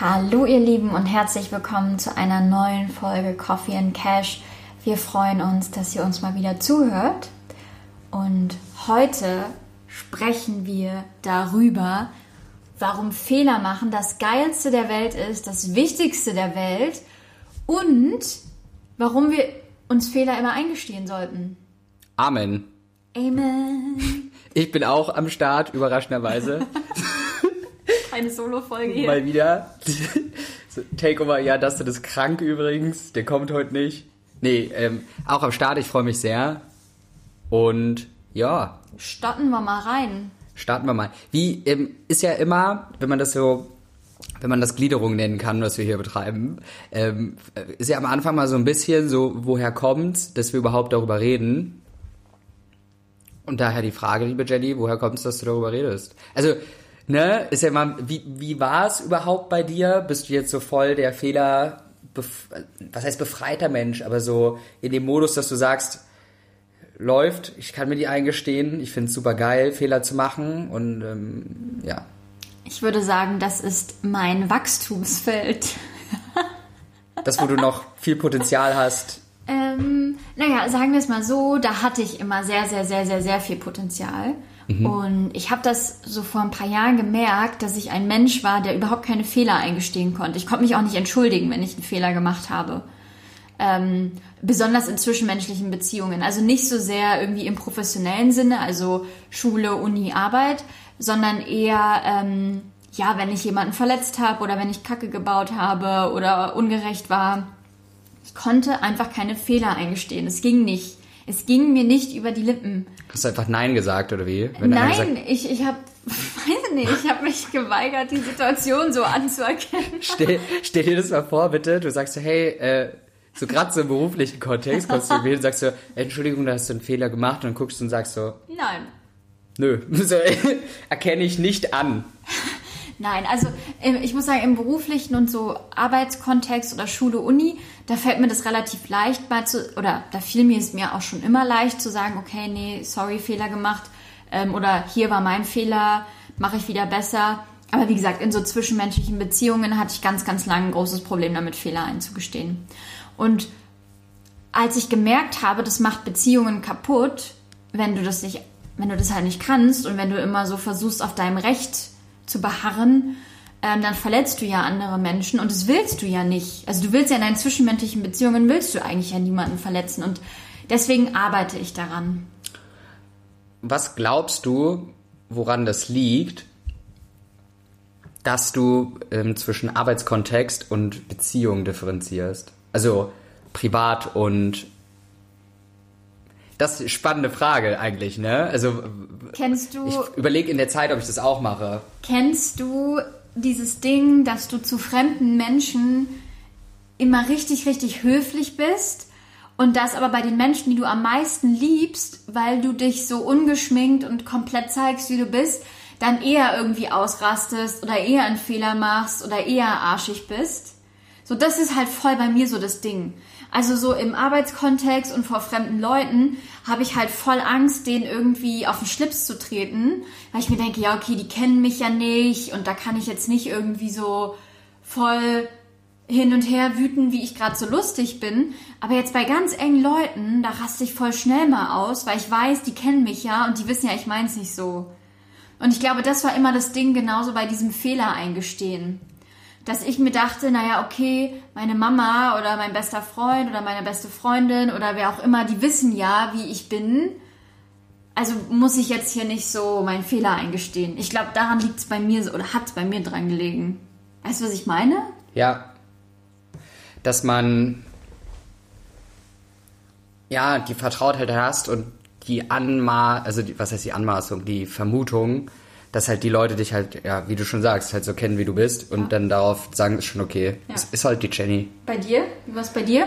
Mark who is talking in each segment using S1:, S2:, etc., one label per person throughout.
S1: Hallo ihr Lieben und herzlich willkommen zu einer neuen Folge Coffee and Cash. Wir freuen uns, dass ihr uns mal wieder zuhört. Und heute sprechen wir darüber, warum Fehler machen das Geilste der Welt ist, das Wichtigste der Welt und warum wir uns Fehler immer eingestehen sollten.
S2: Amen.
S1: Amen.
S2: Ich bin auch am Start, überraschenderweise.
S1: Eine Solo-Folge hier.
S2: Mal wieder. Takeover, ja, Dustin ist krank übrigens. Der kommt heute nicht. Nee, ähm, auch am Start, ich freue mich sehr. Und ja,
S1: Stotten wir mal rein.
S2: starten wir mal. Wie ähm, ist ja immer, wenn man das so, wenn man das Gliederung nennen kann, was wir hier betreiben, ähm, ist ja am Anfang mal so ein bisschen so, woher kommt's, dass wir überhaupt darüber reden. Und daher die Frage, liebe Jenny, woher kommt's, dass du darüber redest? Also, ne, ist ja mal, wie, wie war es überhaupt bei dir? Bist du jetzt so voll der Fehler, was heißt befreiter Mensch, aber so in dem Modus, dass du sagst, läuft, ich kann mir die eingestehen, ich finde es super geil, Fehler zu machen und ähm, ja.
S1: Ich würde sagen, das ist mein Wachstumsfeld.
S2: Das, wo du noch viel Potenzial hast.
S1: Ähm, naja, sagen wir es mal so, da hatte ich immer sehr, sehr, sehr, sehr, sehr viel Potenzial. Und ich habe das so vor ein paar Jahren gemerkt, dass ich ein Mensch war, der überhaupt keine Fehler eingestehen konnte. Ich konnte mich auch nicht entschuldigen, wenn ich einen Fehler gemacht habe. Ähm, besonders in zwischenmenschlichen Beziehungen. Also nicht so sehr irgendwie im professionellen Sinne, also Schule, Uni, Arbeit, sondern eher, ähm, ja, wenn ich jemanden verletzt habe oder wenn ich Kacke gebaut habe oder ungerecht war. Ich konnte einfach keine Fehler eingestehen. Es ging nicht. Es ging mir nicht über die Lippen.
S2: Hast du einfach Nein gesagt oder wie? Wenn
S1: Nein,
S2: sagt,
S1: ich, ich habe, weiß nicht, ich habe mich geweigert, die Situation so anzuerkennen.
S2: stell, stell dir das mal vor, bitte. Du sagst so, hey, äh, so gerade so im beruflichen Kontext, kommst du hin und sagst so, Entschuldigung, da hast du einen Fehler gemacht und guckst du und sagst so,
S1: Nein.
S2: nö, so, erkenne ich nicht an.
S1: Nein, also ich muss sagen, im beruflichen und so Arbeitskontext oder Schule, Uni, da fällt mir das relativ leicht mal zu, oder da fiel mir es mir auch schon immer leicht zu sagen, okay, nee, sorry, Fehler gemacht ähm, oder hier war mein Fehler, mache ich wieder besser. Aber wie gesagt, in so zwischenmenschlichen Beziehungen hatte ich ganz, ganz lange ein großes Problem damit, Fehler einzugestehen. Und als ich gemerkt habe, das macht Beziehungen kaputt, wenn du das nicht, wenn du das halt nicht kannst und wenn du immer so versuchst, auf deinem Recht zu beharren, ähm, dann verletzt du ja andere Menschen und das willst du ja nicht. Also du willst ja in deinen zwischenmenschlichen Beziehungen willst du eigentlich ja niemanden verletzen und deswegen arbeite ich daran.
S2: Was glaubst du, woran das liegt, dass du ähm, zwischen Arbeitskontext und Beziehung differenzierst? Also privat und das ist eine spannende Frage eigentlich, ne? Also
S1: Kennst du
S2: ich überlege in der Zeit, ob ich das auch mache.
S1: Kennst du dieses Ding, dass du zu fremden Menschen immer richtig, richtig höflich bist und das aber bei den Menschen, die du am meisten liebst, weil du dich so ungeschminkt und komplett zeigst, wie du bist, dann eher irgendwie ausrastest oder eher einen Fehler machst oder eher arschig bist? So, das ist halt voll bei mir so das Ding. Also so im Arbeitskontext und vor fremden Leuten habe ich halt voll Angst, denen irgendwie auf den Schlips zu treten, weil ich mir denke, ja, okay, die kennen mich ja nicht und da kann ich jetzt nicht irgendwie so voll hin und her wüten, wie ich gerade so lustig bin. Aber jetzt bei ganz engen Leuten, da raste ich voll schnell mal aus, weil ich weiß, die kennen mich ja und die wissen ja, ich mein's nicht so. Und ich glaube, das war immer das Ding, genauso bei diesem Fehler eingestehen dass ich mir dachte, naja, okay, meine Mama oder mein bester Freund oder meine beste Freundin oder wer auch immer, die wissen ja, wie ich bin. Also muss ich jetzt hier nicht so meinen Fehler eingestehen. Ich glaube, daran liegt es bei mir oder hat es bei mir dran gelegen. Weißt du, was ich meine?
S2: Ja. Dass man ja die Vertrautheit hast und die Anma, also die, was heißt die Anmaßung, die Vermutung, dass halt die Leute dich halt, ja, wie du schon sagst, halt so kennen, wie du bist und
S1: Ja.
S2: dann darauf sagen, ist schon okay.
S1: Ja.
S2: Es ist halt die Jenny.
S1: Bei dir? Was bei dir?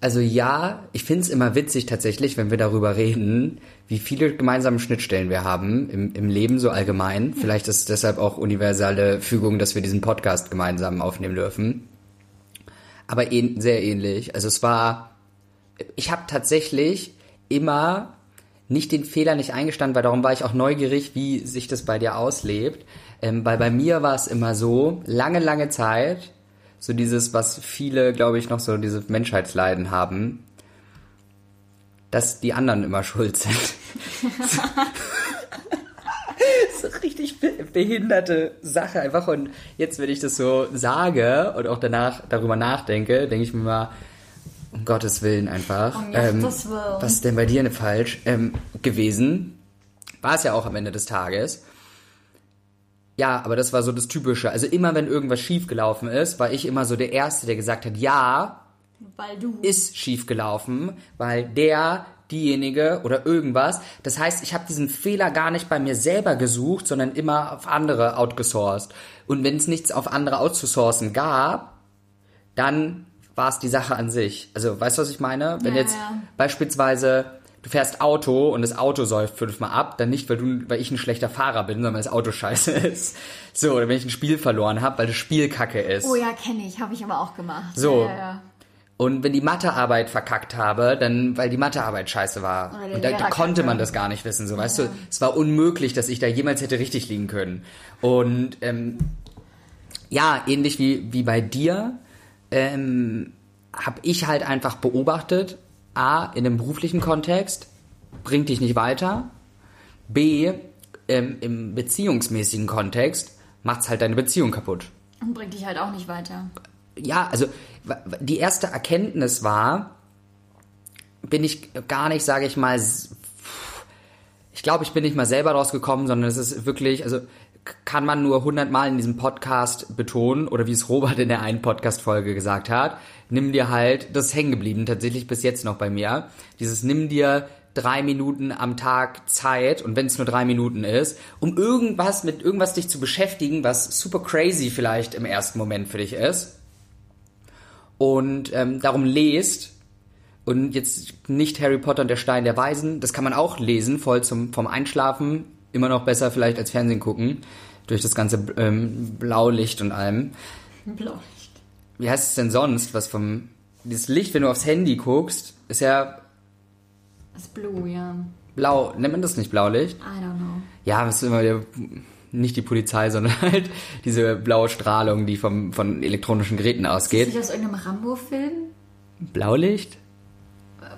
S2: Also ja, ich find's immer witzig tatsächlich, wenn wir darüber reden, wie viele gemeinsame Schnittstellen wir haben im, im Leben so allgemein. Vielleicht ist es deshalb auch universale Fügung, dass wir diesen Podcast gemeinsam aufnehmen dürfen. Aber ähn, sehr ähnlich. Also es war, ich habe tatsächlich immer nicht den Fehler nicht eingestanden, weil darum war ich auch neugierig, wie sich das bei dir auslebt. Ähm, weil bei mir war es immer so, lange, lange Zeit, so dieses, was viele, glaube ich, noch so diese Menschheitsleiden haben, dass die anderen immer schuld sind. so richtig behinderte Sache einfach. Und jetzt, wenn ich das so sage und auch danach darüber nachdenke, denke ich mir mal, um Gottes Willen einfach.
S1: Um Gottes Willen.
S2: Was ist denn bei dir falsch ähm, gewesen? War es ja auch am Ende des Tages. Ja, aber das war so das Typische. Also immer, wenn irgendwas schiefgelaufen ist, war ich immer so der Erste, der gesagt hat, ja,
S1: Weil du.
S2: ist schiefgelaufen, weil der, diejenige oder irgendwas. Das heißt, ich habe diesen Fehler gar nicht bei mir selber gesucht, sondern immer auf andere outgesourced. Und wenn es nichts auf andere outzusourcen gab, dann war es die Sache an sich. Also, weißt du, was ich meine? Wenn
S1: Ja,
S2: jetzt
S1: ja.
S2: beispielsweise du fährst Auto und das Auto säuft fünfmal ab, dann nicht, weil du, weil ich ein schlechter Fahrer bin, sondern weil das Auto scheiße ist. So, oder wenn ich ein Spiel verloren habe, weil das Spiel kacke ist.
S1: Oh ja, kenne ich, habe ich aber auch gemacht.
S2: So.
S1: Ja.
S2: Und wenn die Mathearbeit verkackt habe, dann weil die Mathearbeit scheiße war. Und da, da konnte man das gar nicht wissen. So, weißt du, es war unmöglich, dass ich da jemals hätte richtig liegen können. Und ähm, ja, ähnlich wie, wie bei dir, ähm, habe ich halt einfach beobachtet, A, in einem beruflichen Kontext, bringt dich nicht weiter. B, ähm, im beziehungsmäßigen Kontext, macht's halt deine Beziehung kaputt
S1: Und bringt dich halt auch nicht weiter.
S2: ja, also die erste Erkenntnis war, bin ich gar nicht, sage ich mal, ich glaube, ich bin nicht mal selber rausgekommen, sondern es ist wirklich, also kann man nur hundertmal in diesem Podcast betonen oder wie es Robert in der einen Podcast-Folge gesagt hat, nimm dir halt, das ist hängen geblieben, tatsächlich bis jetzt noch bei mir, dieses nimm dir drei Minuten am Tag Zeit und wenn es nur drei Minuten ist, um irgendwas mit irgendwas dich zu beschäftigen, was super crazy vielleicht im ersten Moment für dich ist. Und ähm, darum lest und jetzt nicht Harry Potter und der Stein der Weisen, das kann man auch lesen, voll zum vom Einschlafen, immer noch besser vielleicht als Fernsehen gucken durch das ganze ähm, Blaulicht und allem.
S1: Blaulicht.
S2: Wie heißt es denn sonst, was vom dieses Licht, wenn du aufs Handy guckst, ist ja
S1: Das ist Blue, ja.
S2: blau. Nennt man das nicht Blaulicht?
S1: I don't know.
S2: Ja, das ist immer der, nicht die Polizei, sondern halt diese blaue Strahlung, die vom, von elektronischen Geräten
S1: Ist
S2: ausgeht.
S1: das nicht aus irgendeinem Rambo-Film?
S2: Blaulicht?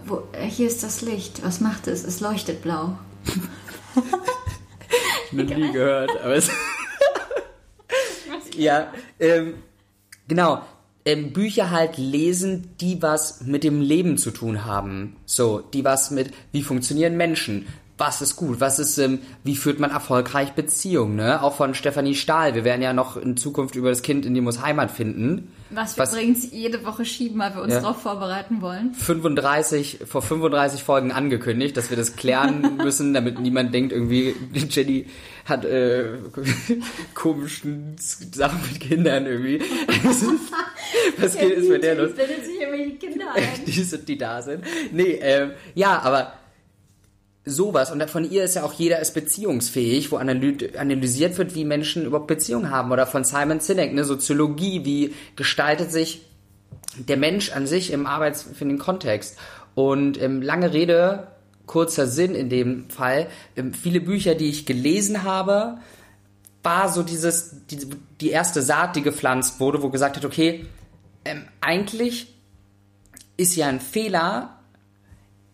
S1: Wo, äh, hier ist das Licht. Was macht es? Es leuchtet blau.
S2: Noch nie gehört, aber es. ja, ähm, genau. Ähm, Bücher halt lesen, die was mit dem Leben zu tun haben. So, die was mit, wie funktionieren Menschen? Was ist gut? Was ist, ähm, wie führt man erfolgreich Beziehungen, ne? Auch von Stefanie Stahl. Wir werden ja noch in Zukunft über das Kind in die muss Heimat finden.
S1: Was wir übrigens jede Woche schieben, weil wir uns
S2: Ja.
S1: darauf vorbereiten wollen.
S2: 35, vor 35 Folgen angekündigt, dass wir das klären müssen, damit niemand denkt, irgendwie, Jenny hat äh, komischen Sachen mit Kindern irgendwie. Was geht, ist bei der los?
S1: bildet sich irgendwelche Kinder ein.
S2: Die sind, die da sind. Nee, ähm, ja, aber sowas. Und von ihr ist ja auch jeder ist beziehungsfähig, wo analy analysiert wird, wie Menschen überhaupt Beziehungen haben. Oder von Simon Sinek, ne, Soziologie, wie gestaltet sich der Mensch an sich im Arbeits für den Kontext. Und ähm, lange Rede, kurzer Sinn in dem Fall. Ähm, viele Bücher, die ich gelesen habe, war so dieses, die, die erste Saat, die gepflanzt wurde, wo gesagt hat, okay, ähm, eigentlich ist ja ein Fehler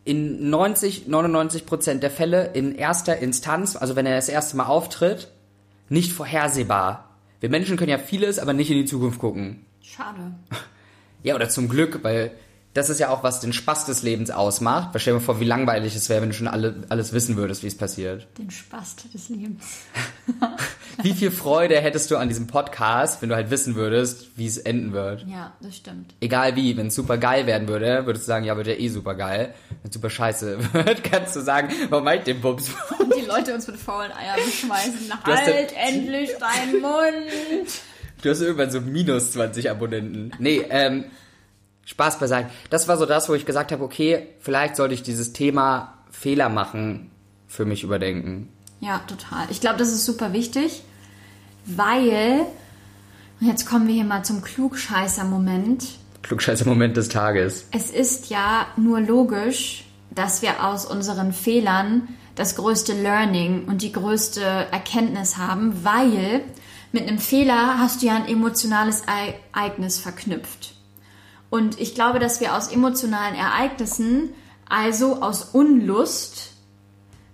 S2: in 90, 99 Prozent der Fälle in erster Instanz, also wenn er das erste Mal auftritt, nicht vorhersehbar. Wir Menschen können ja vieles, aber nicht in die Zukunft gucken.
S1: Schade.
S2: Ja, oder zum Glück, weil das ist ja auch, was den Spaß des Lebens ausmacht. Stell dir mal vor, wie langweilig es wäre, wenn du schon alle, alles wissen würdest, wie es passiert.
S1: Den Spast des Lebens.
S2: Wie viel Freude hättest du an diesem Podcast, wenn du halt wissen würdest, wie es enden wird?
S1: Ja, das stimmt.
S2: Egal wie, wenn es super geil werden würde, würdest du sagen, ja, wird ja eh super geil. Wenn es super scheiße wird, kannst du sagen, warum meint den Bums?
S1: Und die Leute uns mit faulen Eiern
S2: hast
S1: Halt endlich deinen Mund!
S2: Du hast irgendwann so minus 20 Abonnenten. Nee, ähm, Spaß beiseite. Das war so das, wo ich gesagt habe, okay, vielleicht sollte ich dieses Thema Fehler machen für mich überdenken.
S1: Ja, total. Ich glaube, das ist super wichtig, weil, und jetzt kommen wir hier mal zum Klugscheißer-Moment.
S2: Klugscheißer Moment des Tages.
S1: Es ist ja nur logisch, dass wir aus unseren Fehlern das größte Learning und die größte Erkenntnis haben, weil mit einem Fehler hast du ja ein emotionales Ereignis verknüpft. Und ich glaube, dass wir aus emotionalen Ereignissen, also aus Unlust,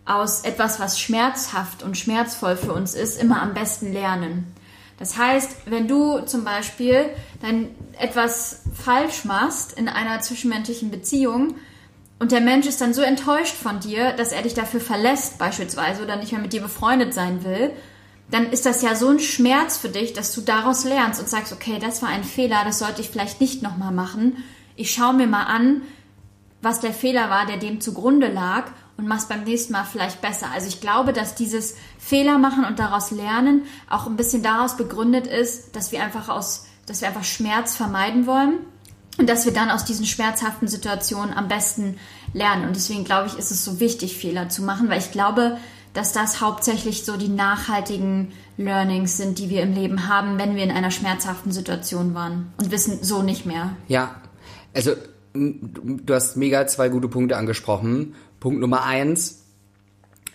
S1: aus etwas, was schmerzhaft und schmerzvoll für uns ist, immer am besten lernen. Das heißt, wenn du zum Beispiel dann etwas falsch machst in einer zwischenmenschlichen Beziehung und der Mensch ist dann so enttäuscht von dir, dass er dich dafür verlässt beispielsweise oder nicht mehr mit dir befreundet sein will, dann ist das ja so ein Schmerz für dich, dass du daraus lernst und sagst, okay, das war ein Fehler, das sollte ich vielleicht nicht nochmal machen. Ich schaue mir mal an, was der Fehler war, der dem zugrunde lag und mach's beim nächsten Mal vielleicht besser. Also ich glaube, dass dieses Fehler machen und daraus lernen auch ein bisschen daraus begründet ist, dass wir einfach aus, dass wir einfach Schmerz vermeiden wollen und dass wir dann aus diesen schmerzhaften Situationen am besten lernen. Und deswegen glaube ich, ist es so wichtig, Fehler zu machen, weil ich glaube, dass das hauptsächlich so die nachhaltigen Learnings sind, die wir im Leben haben, wenn wir in einer schmerzhaften Situation waren und wissen so nicht mehr.
S2: Ja, also du hast mega zwei gute Punkte angesprochen. Punkt Nummer eins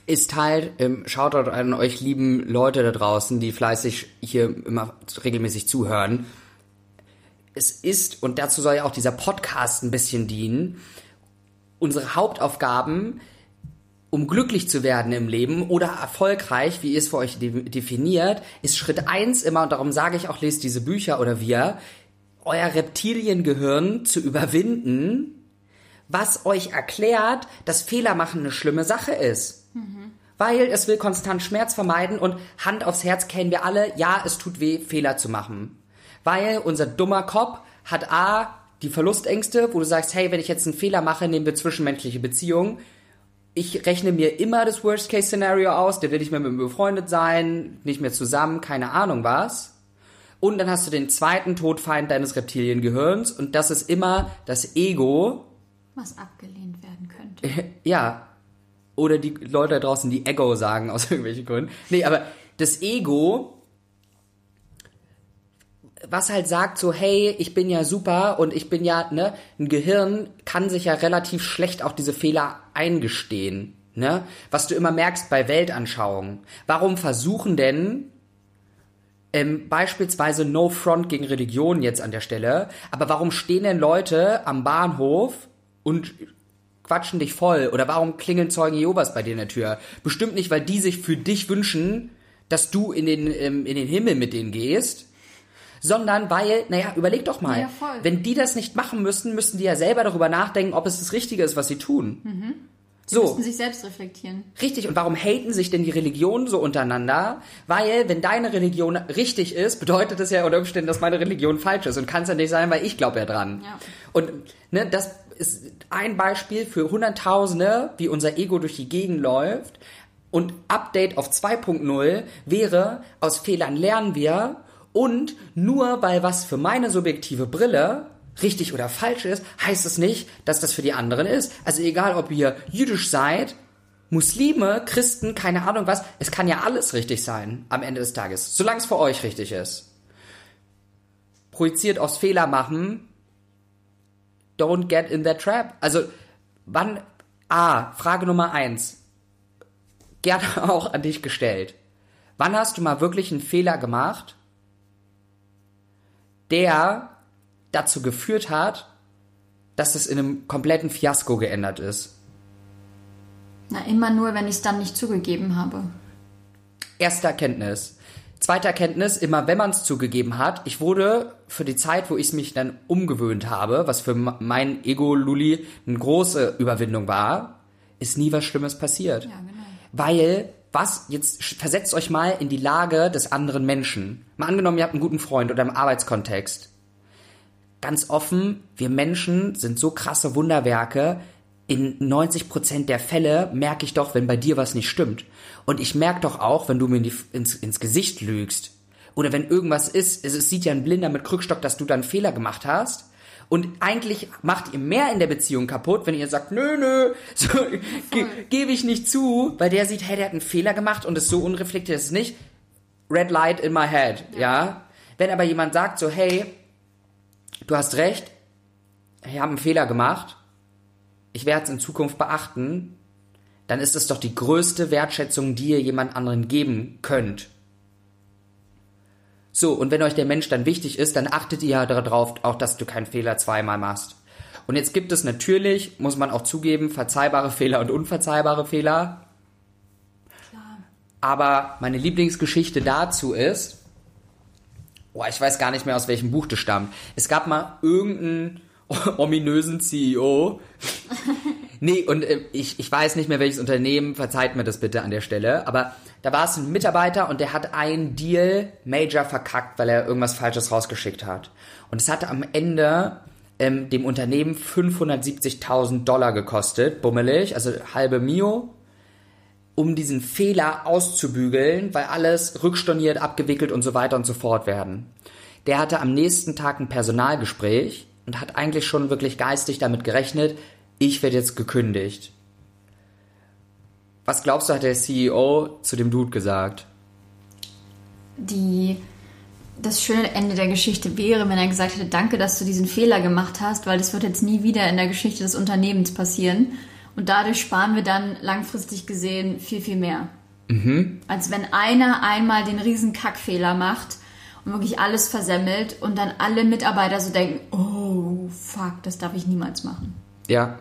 S2: ist halt, ähm, schaut dort an euch lieben Leute da draußen, die fleißig hier immer regelmäßig zuhören. Es ist, und dazu soll ja auch dieser Podcast ein bisschen dienen, unsere Hauptaufgaben um glücklich zu werden im Leben oder erfolgreich, wie ihr es für euch de definiert, ist Schritt eins immer, und darum sage ich auch, lest diese Bücher oder wir, euer Reptiliengehirn zu überwinden, was euch erklärt, dass Fehler machen eine schlimme Sache ist. Mhm. Weil es will konstant Schmerz vermeiden und Hand aufs Herz kennen wir alle, ja, es tut weh, Fehler zu machen. Weil unser dummer Kopf hat A, die Verlustängste, wo du sagst, hey, wenn ich jetzt einen Fehler mache, nehmen wir zwischenmenschliche Beziehungen, ich rechne mir immer das Worst-Case-Szenario aus, der will nicht mehr mit mir befreundet sein, nicht mehr zusammen, keine Ahnung was. Und dann hast du den zweiten Todfeind deines Reptiliengehirns und das ist immer das Ego.
S1: Was abgelehnt werden könnte.
S2: Ja. Oder die Leute da draußen, die Ego sagen aus irgendwelchen Gründen. Nee, aber das Ego was halt sagt so, hey, ich bin ja super und ich bin ja, ne, ein Gehirn kann sich ja relativ schlecht auch diese Fehler eingestehen, ne? Was du immer merkst bei Weltanschauungen. Warum versuchen denn ähm, beispielsweise No Front gegen Religion jetzt an der Stelle, aber warum stehen denn Leute am Bahnhof und quatschen dich voll? Oder warum klingeln Zeugen Jehovas bei dir in der Tür? Bestimmt nicht, weil die sich für dich wünschen, dass du in den, ähm, in den Himmel mit denen gehst, sondern weil, naja, überleg doch mal, ja, wenn die das nicht machen müssten, müssten die ja selber darüber nachdenken, ob es das Richtige ist, was sie tun. Mhm.
S1: Die so. müssten sich selbst reflektieren.
S2: Richtig. Und warum haten sich denn die Religionen so untereinander? Weil, wenn deine Religion richtig ist, bedeutet das ja unter Umständen, dass meine Religion falsch ist. Und kann es ja nicht sein, weil ich glaube ja dran. Ja. Und ne, das ist ein Beispiel für Hunderttausende, wie unser Ego durch die Gegend läuft. Und Update auf 2.0 wäre, aus Fehlern lernen wir und nur weil was für meine subjektive Brille richtig oder falsch ist, heißt es nicht, dass das für die anderen ist. Also egal, ob ihr jüdisch seid, Muslime, Christen, keine Ahnung was, es kann ja alles richtig sein am Ende des Tages, solange es für euch richtig ist. Projiziert aus Fehler machen, don't get in that trap. Also, wann, ah, Frage Nummer eins. Gerne auch an dich gestellt. Wann hast du mal wirklich einen Fehler gemacht der dazu geführt hat, dass es in einem kompletten Fiasko geändert ist.
S1: Na, immer nur, wenn ich es dann nicht zugegeben habe.
S2: Erste Erkenntnis. Zweite Erkenntnis, immer wenn man es zugegeben hat, ich wurde für die Zeit, wo ich es mich dann umgewöhnt habe, was für mein Ego-Luli eine große Überwindung war, ist nie was Schlimmes passiert. Ja, genau. Weil was, jetzt versetzt euch mal in die Lage des anderen Menschen. Mal angenommen, ihr habt einen guten Freund oder im Arbeitskontext. Ganz offen, wir Menschen sind so krasse Wunderwerke. In 90% der Fälle merke ich doch, wenn bei dir was nicht stimmt. Und ich merke doch auch, wenn du mir die, ins, ins Gesicht lügst. Oder wenn irgendwas ist, es, es sieht ja ein Blinder mit Krückstock, dass du da einen Fehler gemacht hast und eigentlich macht ihr mehr in der Beziehung kaputt, wenn ihr sagt, nö, nö, so, ge gebe ich nicht zu, weil der sieht, hey, der hat einen Fehler gemacht und ist so unreflektiert, ist nicht red light in my head, ja. ja. Wenn aber jemand sagt so, hey, du hast recht, ich habe einen Fehler gemacht, ich werde es in Zukunft beachten, dann ist es doch die größte Wertschätzung, die ihr jemand anderen geben könnt. So, und wenn euch der Mensch dann wichtig ist, dann achtet ihr ja darauf, auch dass du keinen Fehler zweimal machst. Und jetzt gibt es natürlich, muss man auch zugeben, verzeihbare Fehler und unverzeihbare Fehler.
S1: Klar.
S2: Aber meine Lieblingsgeschichte dazu ist, boah, ich weiß gar nicht mehr, aus welchem Buch das stammt. Es gab mal irgendeinen ominösen CEO. nee, und äh, ich, ich weiß nicht mehr, welches Unternehmen, verzeiht mir das bitte an der Stelle, aber da war es ein Mitarbeiter und der hat einen Deal major verkackt, weil er irgendwas Falsches rausgeschickt hat. Und es hatte am Ende ähm, dem Unternehmen 570.000 Dollar gekostet, bummelig, also halbe Mio, um diesen Fehler auszubügeln, weil alles rückstorniert, abgewickelt und so weiter und so fort werden. Der hatte am nächsten Tag ein Personalgespräch und hat eigentlich schon wirklich geistig damit gerechnet, ich werde jetzt gekündigt. Was glaubst du, hat der CEO zu dem Dude gesagt?
S1: Die, das schöne Ende der Geschichte wäre, wenn er gesagt hätte, danke, dass du diesen Fehler gemacht hast, weil das wird jetzt nie wieder in der Geschichte des Unternehmens passieren. Und dadurch sparen wir dann langfristig gesehen viel, viel mehr.
S2: Mhm.
S1: Als wenn einer einmal den riesen Kackfehler macht und wirklich alles versemmelt und dann alle Mitarbeiter so denken, oh, fuck, das darf ich niemals machen.
S2: Ja.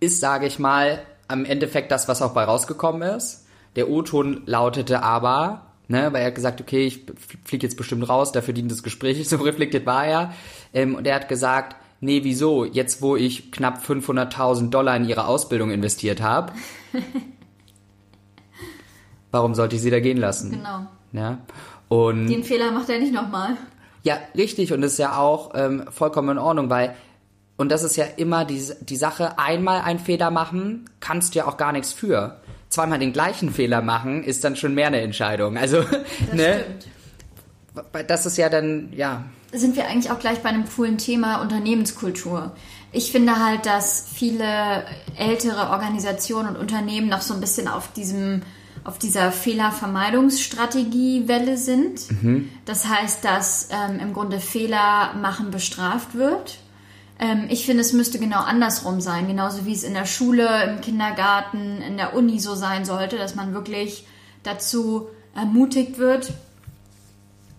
S2: Ist, sage ich mal, am Endeffekt das, was auch bei rausgekommen ist. Der O-Ton lautete aber, ne, weil er hat gesagt, okay, ich fliege jetzt bestimmt raus, dafür dient das Gespräch, so reflektiert war er. Ähm, und er hat gesagt, nee, wieso? Jetzt, wo ich knapp 500.000 Dollar in ihre Ausbildung investiert habe, warum sollte ich sie da gehen lassen?
S1: Genau.
S2: Ja. Und
S1: Den Fehler macht er nicht nochmal.
S2: ja, richtig. Und das ist ja auch ähm, vollkommen in Ordnung, weil, und das ist ja immer die, die Sache, einmal einen Fehler machen, kannst du ja auch gar nichts für. Zweimal den gleichen Fehler machen, ist dann schon mehr eine Entscheidung. Also,
S1: Das
S2: ne?
S1: stimmt.
S2: Das ist ja dann, ja,
S1: sind wir eigentlich auch gleich bei einem coolen Thema Unternehmenskultur. Ich finde halt, dass viele ältere Organisationen und Unternehmen noch so ein bisschen auf diesem auf dieser Fehlervermeidungsstrategie-Welle sind. Das heißt, dass ähm, im Grunde Fehler machen bestraft wird. Ähm, ich finde, es müsste genau andersrum sein, genauso wie es in der Schule, im Kindergarten, in der Uni so sein sollte, dass man wirklich dazu ermutigt wird,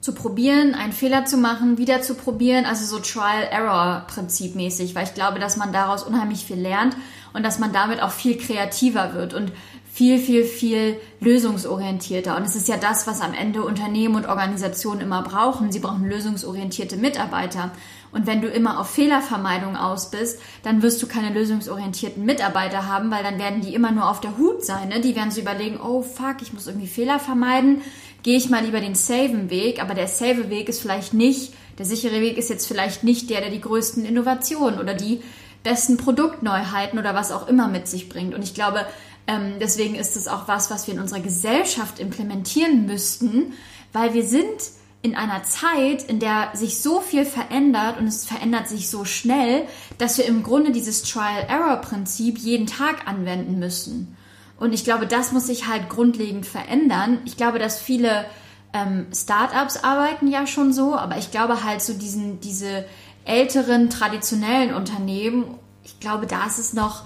S1: zu probieren, einen Fehler zu machen, wieder zu probieren, also so Trial-Error-Prinzip mäßig, weil ich glaube, dass man daraus unheimlich viel lernt und dass man damit auch viel kreativer wird und viel, viel, viel lösungsorientierter. Und es ist ja das, was am Ende Unternehmen und Organisationen immer brauchen. Sie brauchen lösungsorientierte Mitarbeiter. Und wenn du immer auf Fehlervermeidung aus bist, dann wirst du keine lösungsorientierten Mitarbeiter haben, weil dann werden die immer nur auf der Hut sein. Ne? Die werden so überlegen, oh fuck, ich muss irgendwie Fehler vermeiden. Gehe ich mal lieber den saven Weg, aber der safe Weg ist vielleicht nicht, der sichere Weg ist jetzt vielleicht nicht der, der die größten Innovationen oder die besten Produktneuheiten oder was auch immer mit sich bringt. Und ich glaube, ähm, deswegen ist es auch was, was wir in unserer Gesellschaft implementieren müssten, weil wir sind in einer Zeit, in der sich so viel verändert und es verändert sich so schnell, dass wir im Grunde dieses Trial-Error-Prinzip jeden Tag anwenden müssen. Und ich glaube, das muss sich halt grundlegend verändern. Ich glaube, dass viele ähm, Startups arbeiten ja schon so, aber ich glaube halt so diesen, diese älteren, traditionellen Unternehmen, ich glaube, da ist es noch,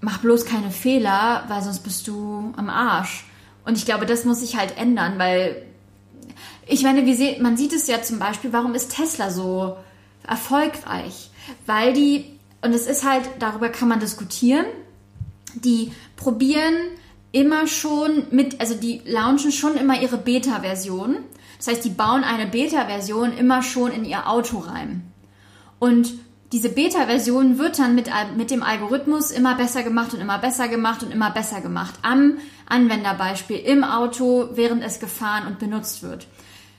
S1: mach bloß keine Fehler, weil sonst bist du am Arsch. Und ich glaube, das muss sich halt ändern, weil ich meine, sehen, man sieht es ja zum Beispiel, warum ist Tesla so erfolgreich? Weil die, und es ist halt, darüber kann man diskutieren, die probieren immer schon mit, also die launchen schon immer ihre Beta-Version. Das heißt, die bauen eine Beta-Version immer schon in ihr Auto rein. Und diese Beta-Version wird dann mit, mit dem Algorithmus immer besser gemacht und immer besser gemacht und immer besser gemacht. Am Anwenderbeispiel im Auto, während es gefahren und benutzt wird.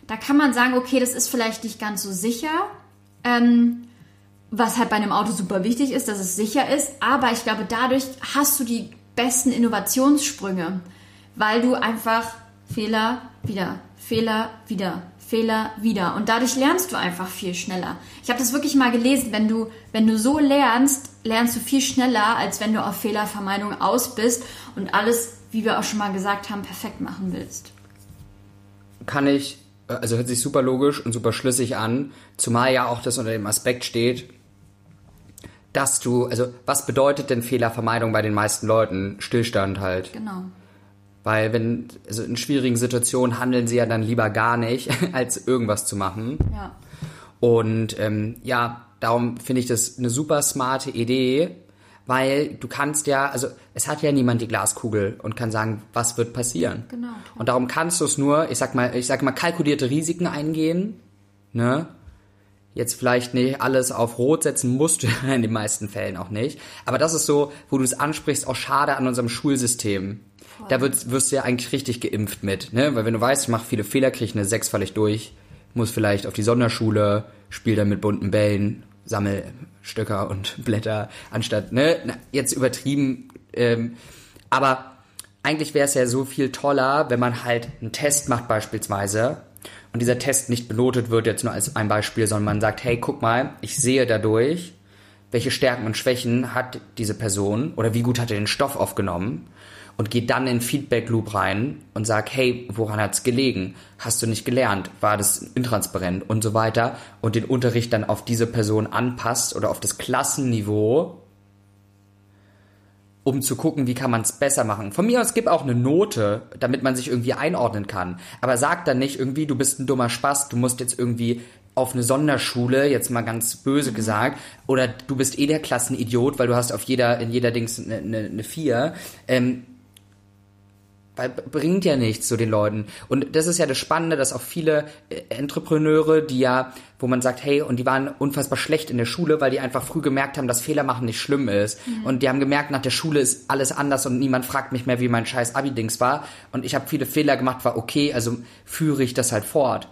S1: Da kann man sagen, okay, das ist vielleicht nicht ganz so sicher. Ähm, was halt bei einem Auto super wichtig ist, dass es sicher ist. Aber ich glaube, dadurch hast du die besten Innovationssprünge, weil du einfach Fehler wieder, Fehler wieder, Fehler wieder. Und dadurch lernst du einfach viel schneller. Ich habe das wirklich mal gelesen. Wenn du, wenn du so lernst, lernst du viel schneller, als wenn du auf Fehlervermeidung aus bist und alles, wie wir auch schon mal gesagt haben, perfekt machen willst.
S2: kann ich, also hört sich super logisch und super schlüssig an, zumal ja auch das unter dem Aspekt steht, dass du, also was bedeutet denn Fehlervermeidung bei den meisten Leuten? Stillstand halt.
S1: Genau.
S2: Weil wenn, also in schwierigen Situationen handeln sie ja dann lieber gar nicht, als irgendwas zu machen.
S1: Ja.
S2: Und ähm, ja, darum finde ich das eine super smarte Idee, weil du kannst ja, also es hat ja niemand die Glaskugel und kann sagen, was wird passieren.
S1: Genau.
S2: Und darum kannst du es nur, ich sag mal, ich sag mal, kalkulierte Risiken eingehen, ne? Jetzt vielleicht nicht alles auf Rot setzen musst du in den meisten Fällen auch nicht. Aber das ist so, wo du es ansprichst, auch schade an unserem Schulsystem. Da wirst, wirst du ja eigentlich richtig geimpft mit, ne? Weil wenn du weißt, ich mache viele Fehler, krieg ich eine 6 falle ich durch, muss vielleicht auf die Sonderschule, spiel dann mit bunten Bällen, sammel Stöcker und Blätter, anstatt, ne? Na, jetzt übertrieben, ähm, aber eigentlich wäre es ja so viel toller, wenn man halt einen Test macht beispielsweise und dieser Test nicht benotet wird, jetzt nur als ein Beispiel, sondern man sagt, hey, guck mal, ich sehe dadurch, welche Stärken und Schwächen hat diese Person oder wie gut hat er den Stoff aufgenommen und geht dann in Feedback Loop rein und sagt, hey, woran hat's gelegen? Hast du nicht gelernt? War das intransparent und so weiter und den Unterricht dann auf diese Person anpasst oder auf das Klassenniveau, um zu gucken, wie kann man es besser machen. Von mir aus gibt auch eine Note, damit man sich irgendwie einordnen kann. Aber sag dann nicht irgendwie, du bist ein dummer Spaß, du musst jetzt irgendwie auf eine Sonderschule, jetzt mal ganz böse gesagt, oder du bist eh der Klassenidiot, weil du hast auf jeder, in jeder Dings eine, eine, eine Vier. Ähm, weil bringt ja nichts zu den Leuten. Und das ist ja das Spannende, dass auch viele äh, Entrepreneure, die ja, wo man sagt, hey, und die waren unfassbar schlecht in der Schule, weil die einfach früh gemerkt haben, dass Fehler machen nicht schlimm ist. Und die haben gemerkt, nach der Schule ist alles anders und niemand fragt mich mehr, wie mein scheiß Abi-Dings war. Und ich habe viele Fehler gemacht, war okay, also führe ich das halt fort.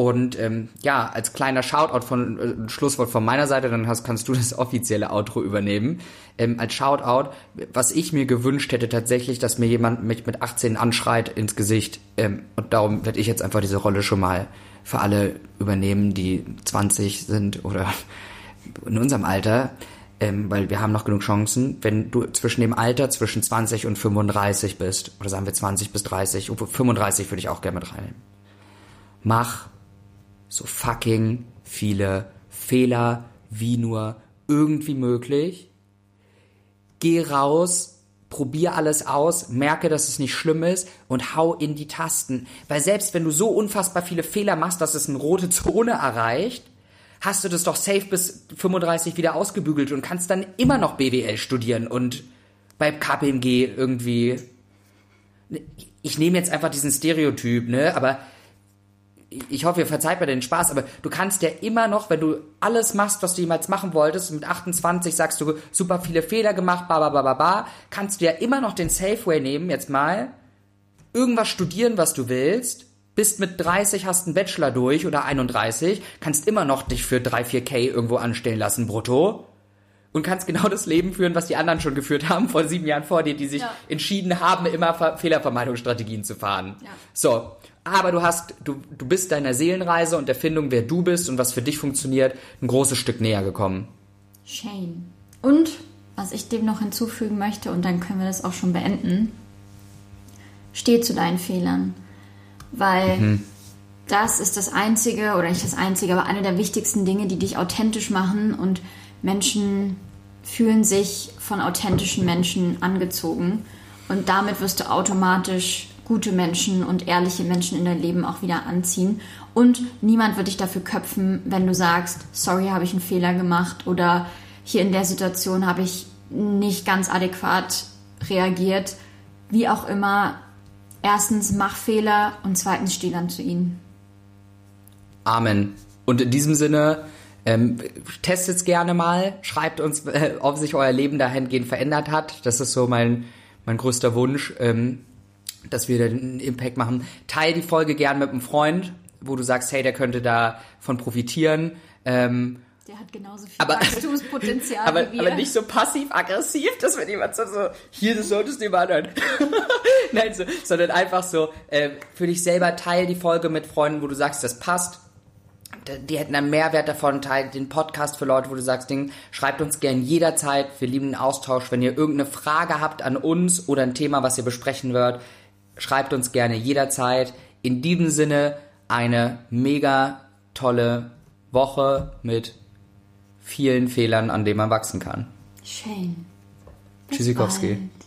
S2: Und ähm, ja, als kleiner Shoutout von äh, Schlusswort von meiner Seite, dann hast, kannst du das offizielle Outro übernehmen. Ähm, als Shoutout, was ich mir gewünscht hätte tatsächlich, dass mir jemand mich mit 18 anschreit ins Gesicht. Ähm, und darum werde ich jetzt einfach diese Rolle schon mal für alle übernehmen, die 20 sind oder in unserem Alter. Ähm, weil wir haben noch genug Chancen. Wenn du zwischen dem Alter zwischen 20 und 35 bist, oder sagen wir 20 bis 30, obwohl 35 würde ich auch gerne mit reinnehmen. Mach so fucking viele Fehler wie nur irgendwie möglich. Geh raus, probier alles aus, merke, dass es nicht schlimm ist und hau in die Tasten. Weil selbst wenn du so unfassbar viele Fehler machst, dass es eine rote Zone erreicht, hast du das doch safe bis 35 wieder ausgebügelt und kannst dann immer noch BWL studieren und bei KPMG irgendwie. Ich nehme jetzt einfach diesen Stereotyp, ne? Aber ich hoffe, ihr verzeiht mir den Spaß, aber du kannst ja immer noch, wenn du alles machst, was du jemals machen wolltest, mit 28 sagst du super viele Fehler gemacht, ba, ba, ba, ba, ba, kannst du ja immer noch den Safeway nehmen, jetzt mal, irgendwas studieren, was du willst, bist mit 30, hast einen Bachelor durch oder 31, kannst immer noch dich für 3, 4K irgendwo anstellen lassen, brutto. Und kannst genau das Leben führen, was die anderen schon geführt haben vor sieben Jahren vor dir, die sich
S1: Ja.
S2: entschieden haben, immer Ver Fehlervermeidungsstrategien zu fahren.
S1: Ja.
S2: So, aber du hast, du, du bist deiner Seelenreise und der Findung, wer du bist und was für dich funktioniert, ein großes Stück näher gekommen.
S1: Shane. Und was ich dem noch hinzufügen möchte, und dann können wir das auch schon beenden, steh zu deinen Fehlern. Weil das ist das Einzige, oder nicht das Einzige, aber eine der wichtigsten Dinge, die dich authentisch machen und Menschen fühlen sich von authentischen Menschen angezogen. Und damit wirst du automatisch gute Menschen und ehrliche Menschen in dein Leben auch wieder anziehen. Und niemand wird dich dafür köpfen, wenn du sagst, sorry, habe ich einen Fehler gemacht oder hier in der Situation habe ich nicht ganz adäquat reagiert. Wie auch immer, erstens mach Fehler und zweitens steh dann zu ihnen.
S2: Amen. Und in diesem Sinne, ähm, testet's gerne mal, schreibt uns, äh, ob sich euer Leben dahingehend verändert hat. Das ist so mein, mein größter Wunsch, ähm, dass wir den Impact machen. Teil die Folge gern mit einem Freund, wo du sagst, hey, der könnte davon profitieren. Ähm,
S1: Der hat genauso viel
S2: Aber-
S1: Wachstumspotenzial
S2: aber,
S1: wie wir.
S2: aber nicht so passiv-aggressiv, dass wenn jemand so, so hier, das solltest du ihm anhören. Nein, so, sondern einfach so, äh, für dich selber teil die Folge mit Freunden, wo du sagst, das passt. Die hätten einen Mehrwert davon, teilt den Podcast für Leute, wo du sagst, Ding, schreibt uns gern jederzeit, wir lieben den Austausch. Wenn ihr irgendeine Frage habt an uns oder ein Thema, was ihr besprechen wollt, schreibt uns gerne jederzeit. In diesem Sinne eine mega tolle Woche mit vielen Fehlern, an denen man wachsen kann.
S1: Shane.
S2: Tschüssikowski.
S1: bald.